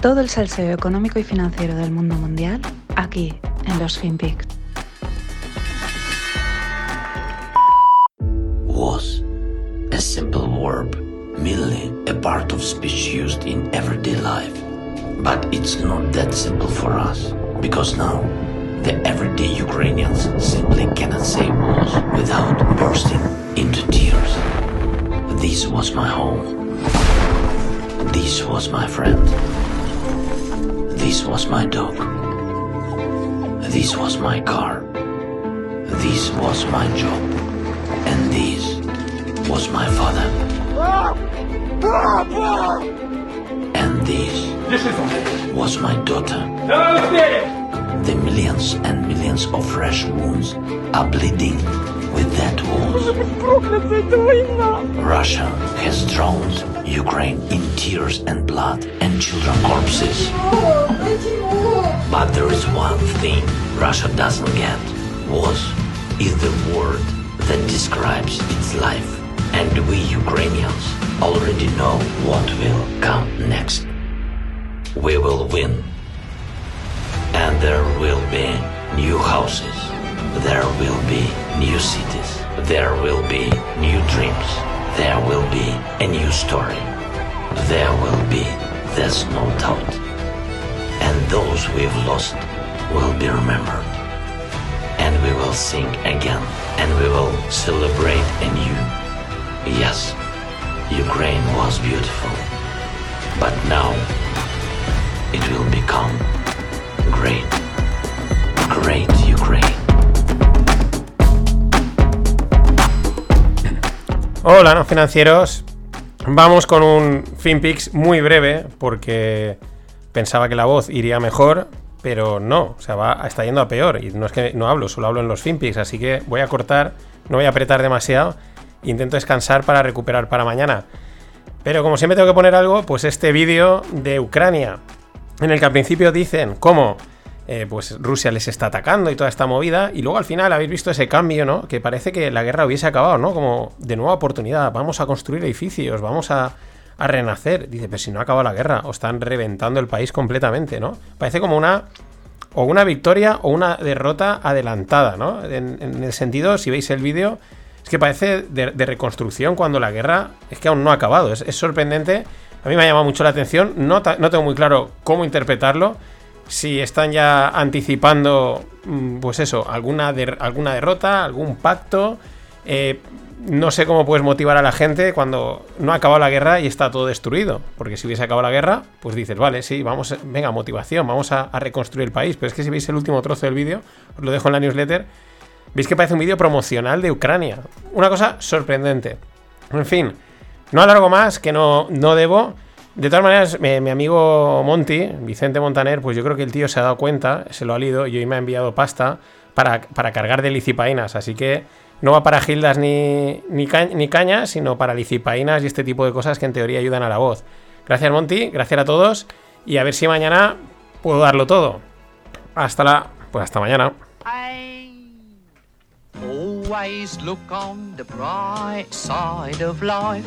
Todo el salseo económico y financiero del mundo mundial aquí en los FinPix. Was a simple verb, merely a part of speech used in everyday life. But it's not that simple for us, because now the everyday Ukrainians simply cannot say was without bursting into tears. This was my home. This was my friend. This was my dog. This was my car. This was my job. And this was my father. And this was my daughter. The millions and millions of fresh wounds are bleeding with that. Russia has drowned Ukraine in tears and blood and children corpses. But there is one thing Russia doesn't get. Was is the word that describes its life. And we Ukrainians already know what will come next. We will win. And there will be new houses. There will be new cities. There will be new dreams. There will be a new story. There will be, there's no doubt. And those we've lost will be remembered. And we will sing again. And we will celebrate anew. Yes, Ukraine was beautiful. But now Hola, no financieros. Vamos con un FinPix muy breve porque pensaba que la voz iría mejor, pero no, o sea, va, está yendo a peor. Y no es que no hablo, solo hablo en los FinPix, así que voy a cortar, no voy a apretar demasiado. Intento descansar para recuperar para mañana. Pero como siempre tengo que poner algo, pues este vídeo de Ucrania, en el que al principio dicen cómo eh, pues Rusia les está atacando y toda esta movida, y luego al final habéis visto ese cambio, ¿no? Que parece que la guerra hubiese acabado, ¿no? Como de nueva oportunidad, vamos a construir edificios, vamos a, a renacer. Dice, pero si no ha acabado la guerra, o están reventando el país completamente, ¿no? Parece como una o una victoria o una derrota adelantada, ¿no? En, el sentido, si veis el vídeo, es que parece de, reconstrucción cuando la guerra es que aún no ha acabado. Es, es sorprendente. A mí me ha llamado mucho la atención. No, no, tengo muy claro cómo interpretarlo. Si están ya anticipando, pues eso, alguna, alguna derrota, algún pacto. Eh, no sé cómo puedes motivar a la gente cuando no ha acabado la guerra y está todo destruido. Porque si hubiese acabado la guerra, pues dices, vale, sí, vamos, venga, motivación, vamos a, a reconstruir el país. Pero es que si veis el último trozo del vídeo, os lo dejo en la newsletter Veis que parece un vídeo promocional de Ucrania. Una cosa sorprendente. En fin, no alargo más, que no, no debo. De todas maneras, mi, mi, amigo Monty, Vicente Montaner, pues yo creo que el tío se ha dado cuenta, se lo ha lido y hoy me ha enviado pasta para, para cargar de licipainas. Así que no va para gildas ni, ni, ca ni cañas, sino para licipainas y este tipo de cosas que en teoría ayudan a la voz. Gracias Monty, gracias a todos y a ver si mañana puedo darlo todo. Hasta la... Pues hasta mañana. Always look on the bright side of life.